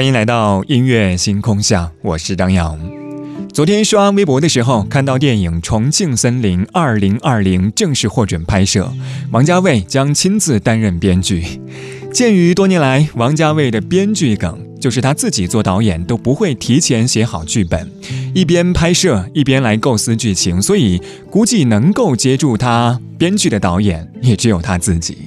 欢迎来到音乐星空下，我是张扬。昨天刷微博的时候，看到电影《重庆森林》二零二零正式获准拍摄，王家卫将亲自担任编剧。鉴于多年来王家卫的编剧梗，就是他自己做导演都不会提前写好剧本，一边拍摄一边来构思剧情，所以估计能够接住他编剧的导演也只有他自己。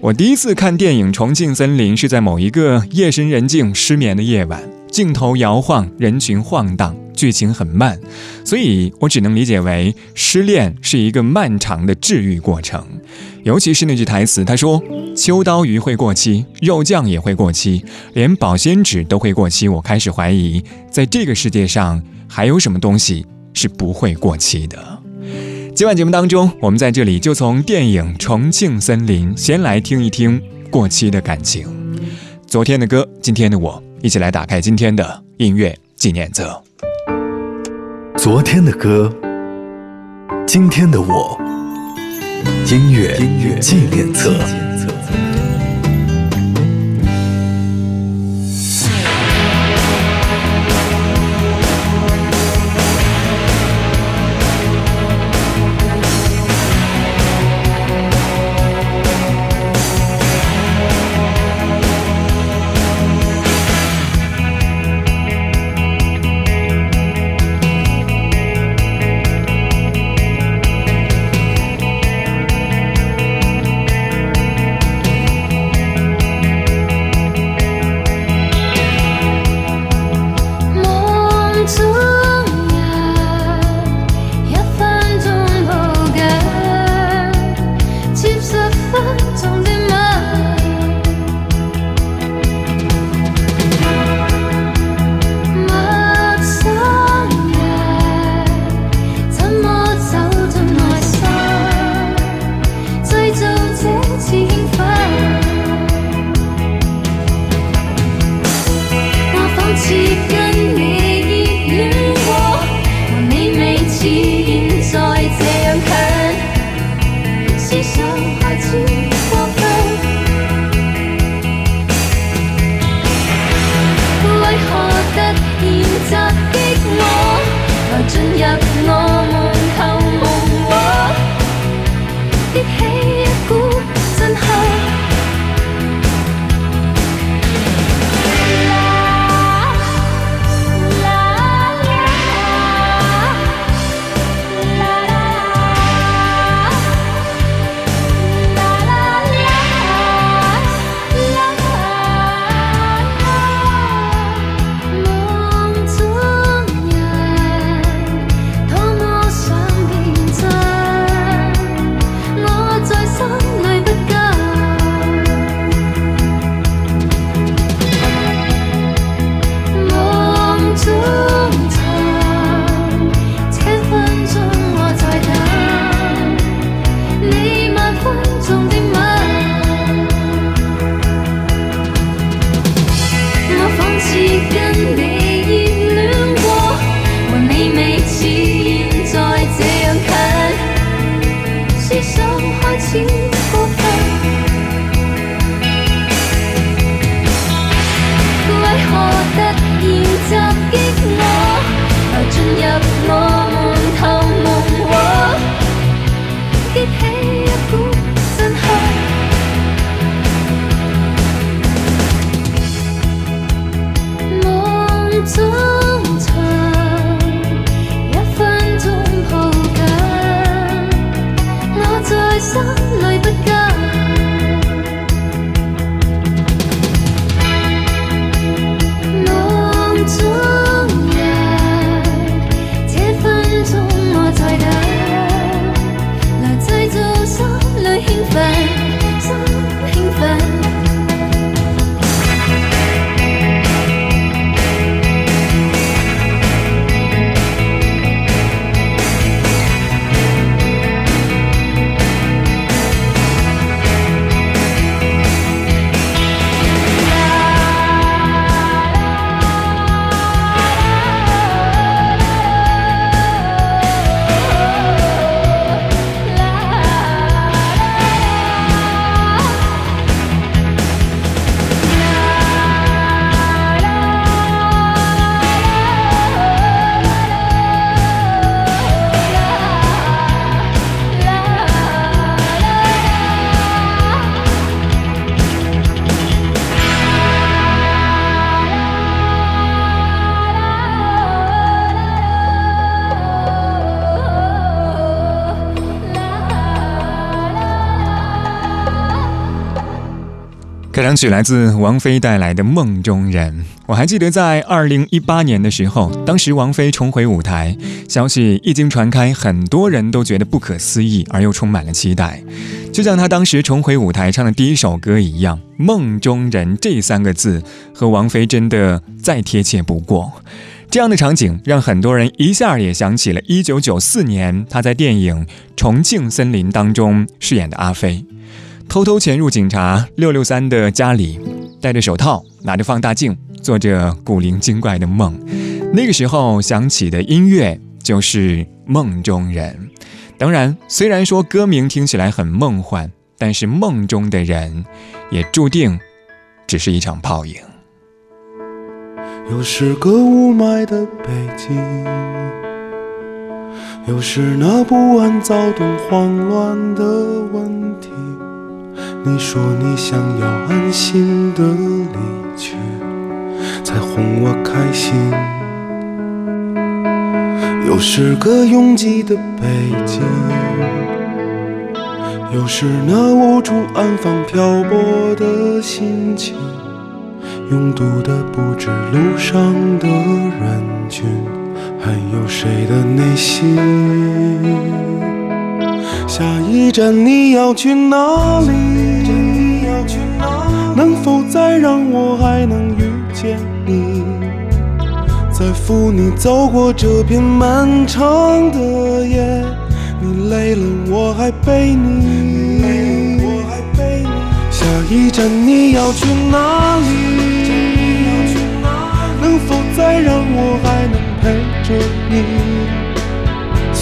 我第一次看电影《重庆森林》是在某一个夜深人静、失眠的夜晚，镜头摇晃，人群晃荡，剧情很慢，所以我只能理解为失恋是一个漫长的治愈过程。尤其是那句台词，他说：“秋刀鱼会过期，肉酱也会过期，连保鲜纸都会过期。”我开始怀疑，在这个世界上还有什么东西是不会过期的。今晚节目当中，我们在这里就从电影《重庆森林》先来听一听过期的感情。昨天的歌，今天的我，一起来打开今天的音乐纪念册。昨天的歌，今天的我，音乐音乐纪念册。开场曲来自王菲带来的《梦中人》。我还记得在二零一八年的时候，当时王菲重回舞台，消息一经传开，很多人都觉得不可思议，而又充满了期待。就像她当时重回舞台唱的第一首歌一样，“梦中人”这三个字和王菲真的再贴切不过。这样的场景让很多人一下也想起了一九九四年她在电影《重庆森林》当中饰演的阿飞。偷偷潜入警察六六三的家里，戴着手套，拿着放大镜，做着古灵精怪的梦。那个时候响起的音乐就是《梦中人》。当然，虽然说歌名听起来很梦幻，但是梦中的人也注定只是一场泡影。又是个雾霾的北京，又是那不安、躁动、慌乱的问题。你说你想要安心的离去，才哄我开心。又是个拥挤的北京，又是那无处安放漂泊的心情。拥堵的不止路上的人群，还有谁的内心？下一站你要去哪里？能否再让我还能遇见你？再扶你走过这片漫长的夜，你累了我还背你。下一站你要去哪里？能否再让我还能陪着你？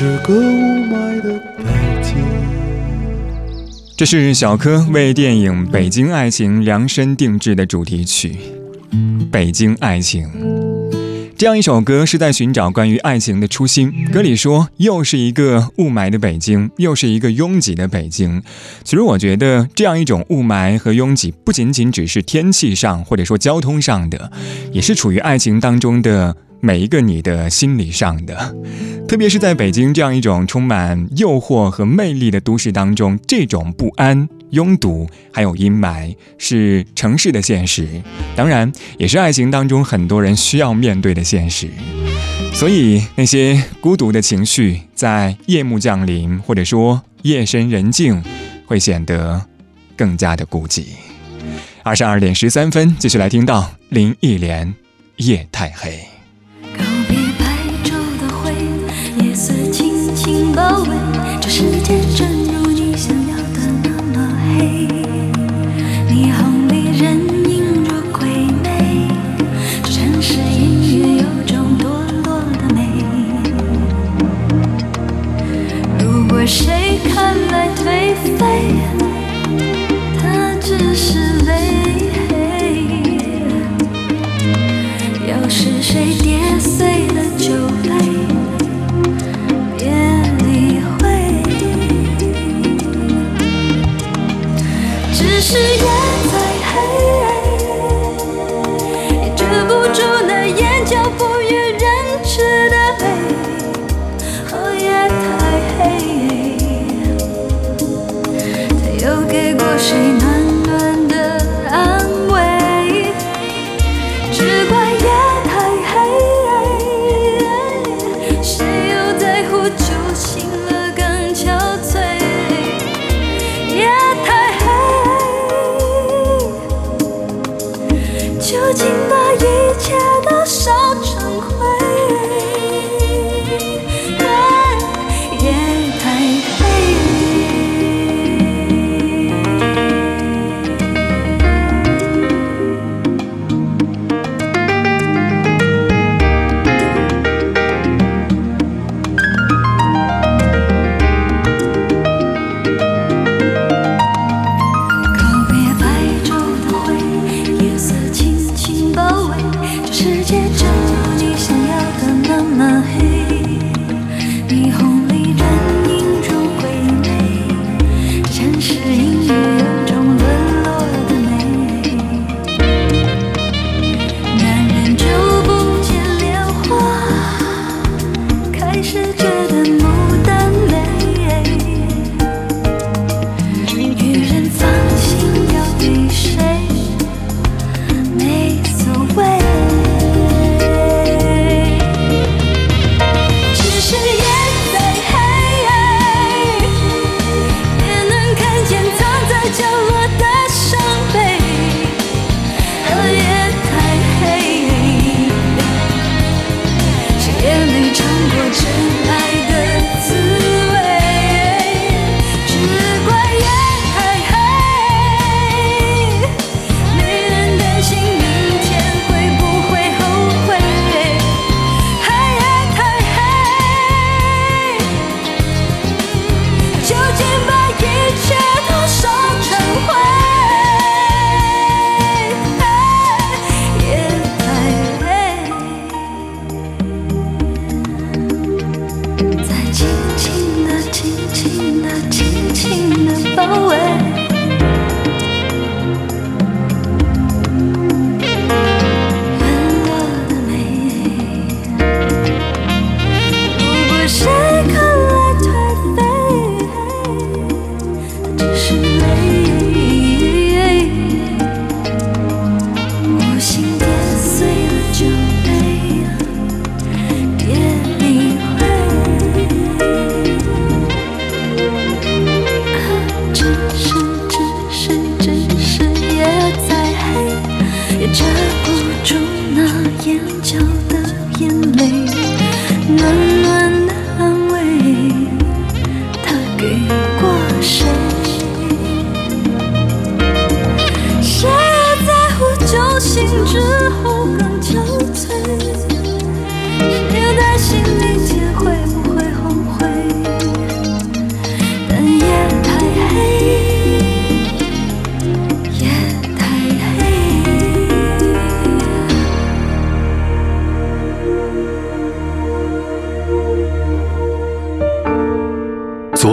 是个雾霾的北京。这是小柯为电影《北京爱情》量身定制的主题曲《北京爱情》。这样一首歌是在寻找关于爱情的初心。歌里说，又是一个雾霾的北京，又是一个拥挤的北京。其实我觉得，这样一种雾霾和拥挤，不仅仅只是天气上或者说交通上的，也是处于爱情当中的。每一个你的心理上的。特别是在北京这样一种充满诱惑和魅力的都市当中这种不安拥堵还有阴霾是城市的现实当然也是爱情当中很多人需要面对的现实。所以那些孤独的情绪在夜幕降临或者说夜深人静会显得更加的孤寂。二十二点十三分继续来听到林忆莲夜太黑。Oh. একটি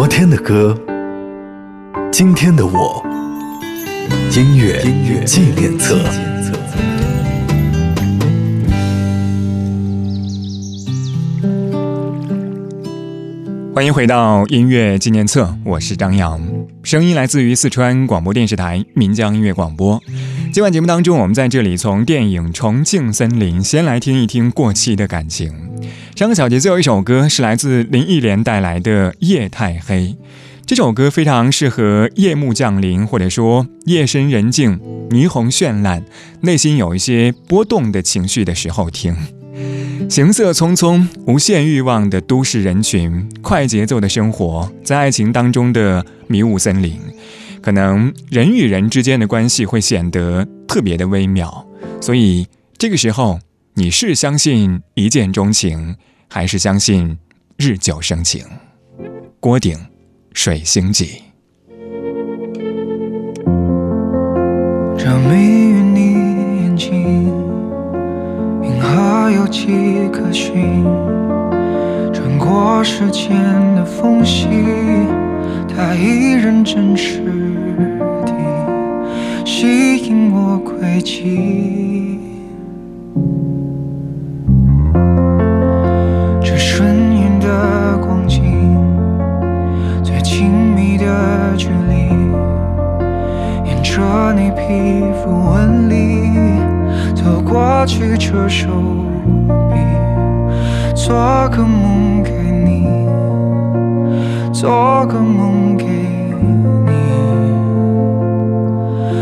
天的歌，今天的我，音乐音乐纪念册，欢迎回到音乐纪念册，我是张扬，声音来自于四川广播电视台岷江音乐广播，今晚节目当中，我们在这里从电影重庆森林先来听一听过气的感情。上个小节最后一首歌是来自林忆莲带来的《夜太黑》，这首歌非常适合夜幕降临，或者说夜深人静、霓虹绚烂、内心有一些波动的情绪的时候听。行色匆匆、无限欲望的都市人群，快节奏的生活，在爱情当中的迷雾森林，可能人与人之间的关系会显得特别的微妙。所以这个时候，你是相信一见钟情，还是相信日久生情？郭顶，《水星记》。这谜语你眼睛。还有迹可循，穿过时间的缝隙，它依然真实地吸引我轨迹。的距离，沿着你皮肤纹理。走过去，这手臂，做个梦给你，做个梦给你。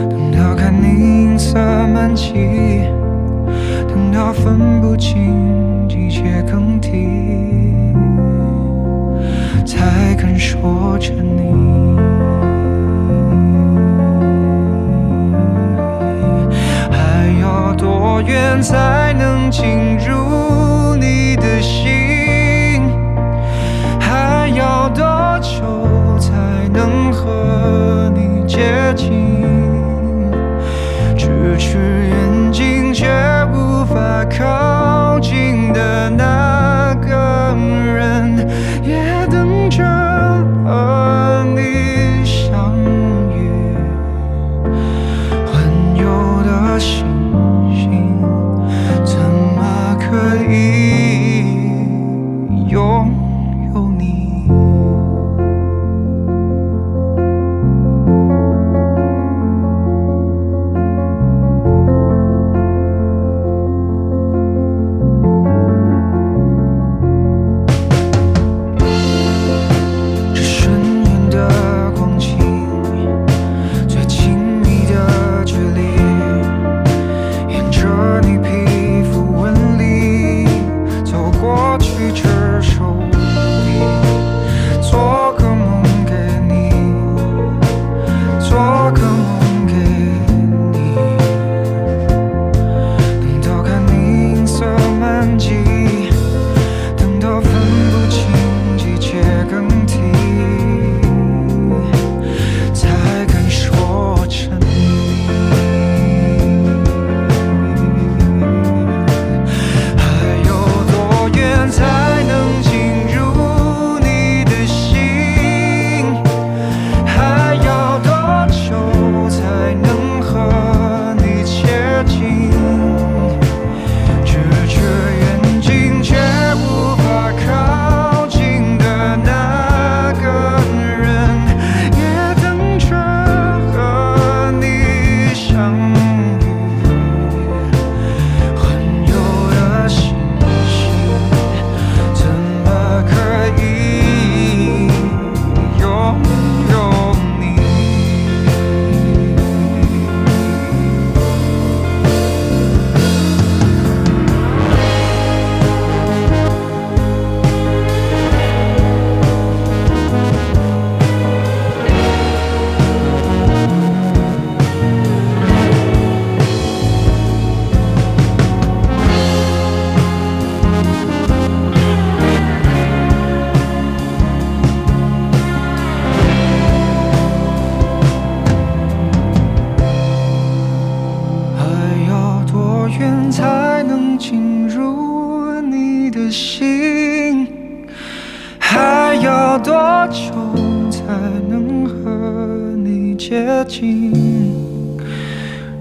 等到看你银色满际，等到分不清季节更替，才肯说着你。还要多远才能进入你的心？还要多久才能和你接近？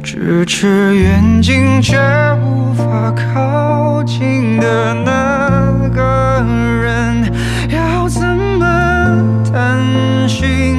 咫尺远近却无法靠近的那个人，要怎么？担心，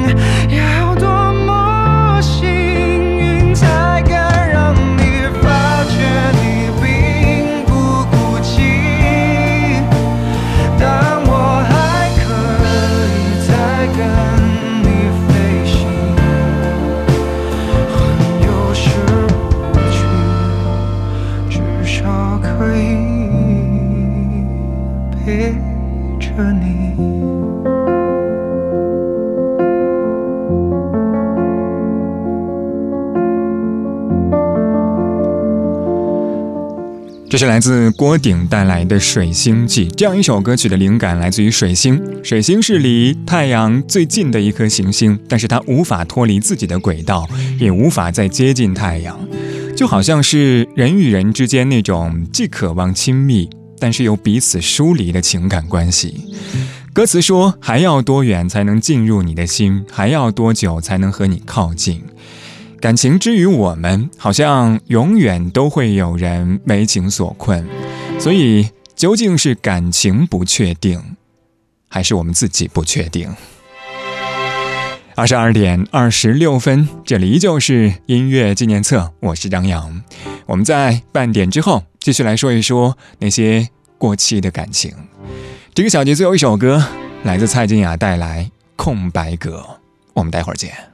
这是来自郭顶带来的《水星记》这样一首歌曲的灵感来自于水星。水星是离太阳最近的一颗行星，但是它无法脱离自己的轨道，也无法再接近太阳，就好像是人与人之间那种既渴望亲密，但是又彼此疏离的情感关系。歌词说：“还要多远才能进入你的心？还要多久才能和你靠近？”感情之于我们，好像永远都会有人为情所困，所以究竟是感情不确定，还是我们自己不确定？二十二点二十六分，这里依旧是音乐纪念册，我是张扬。我们在半点之后继续来说一说那些过期的感情。这个小节最后一首歌来自蔡健雅带来《空白格》，我们待会儿见。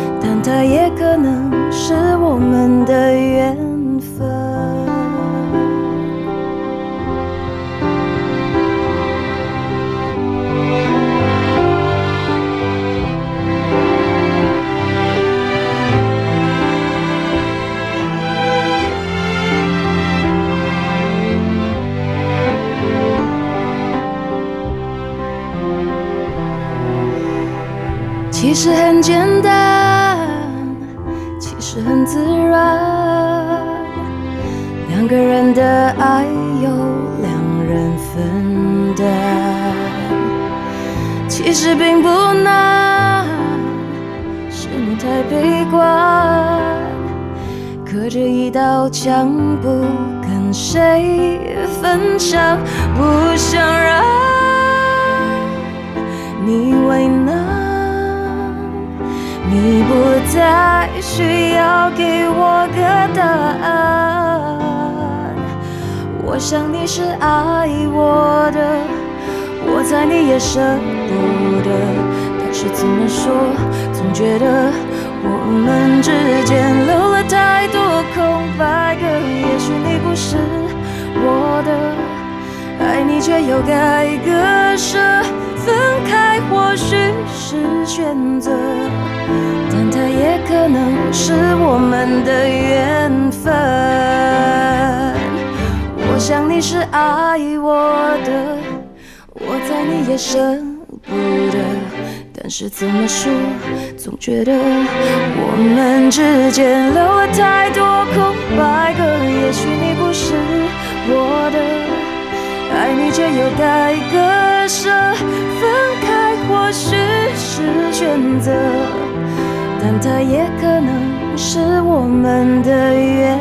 它也可能是我们的分享，不想让你为难。你不再需要给我个答案，我想你是爱我的，我猜你也舍不得，但是怎么说，总觉得我们之间留了太多空白格，也许你不是我的，爱你却又该割舍，分开或许是选择。但它也可能是我们的缘分。我想你是爱我的，我猜你也舍不得。但是怎么说，总觉得我们之间留了太多空白格。也许你不是我的，爱你却又该割舍，分开或许是选择。但它也可能是我们的缘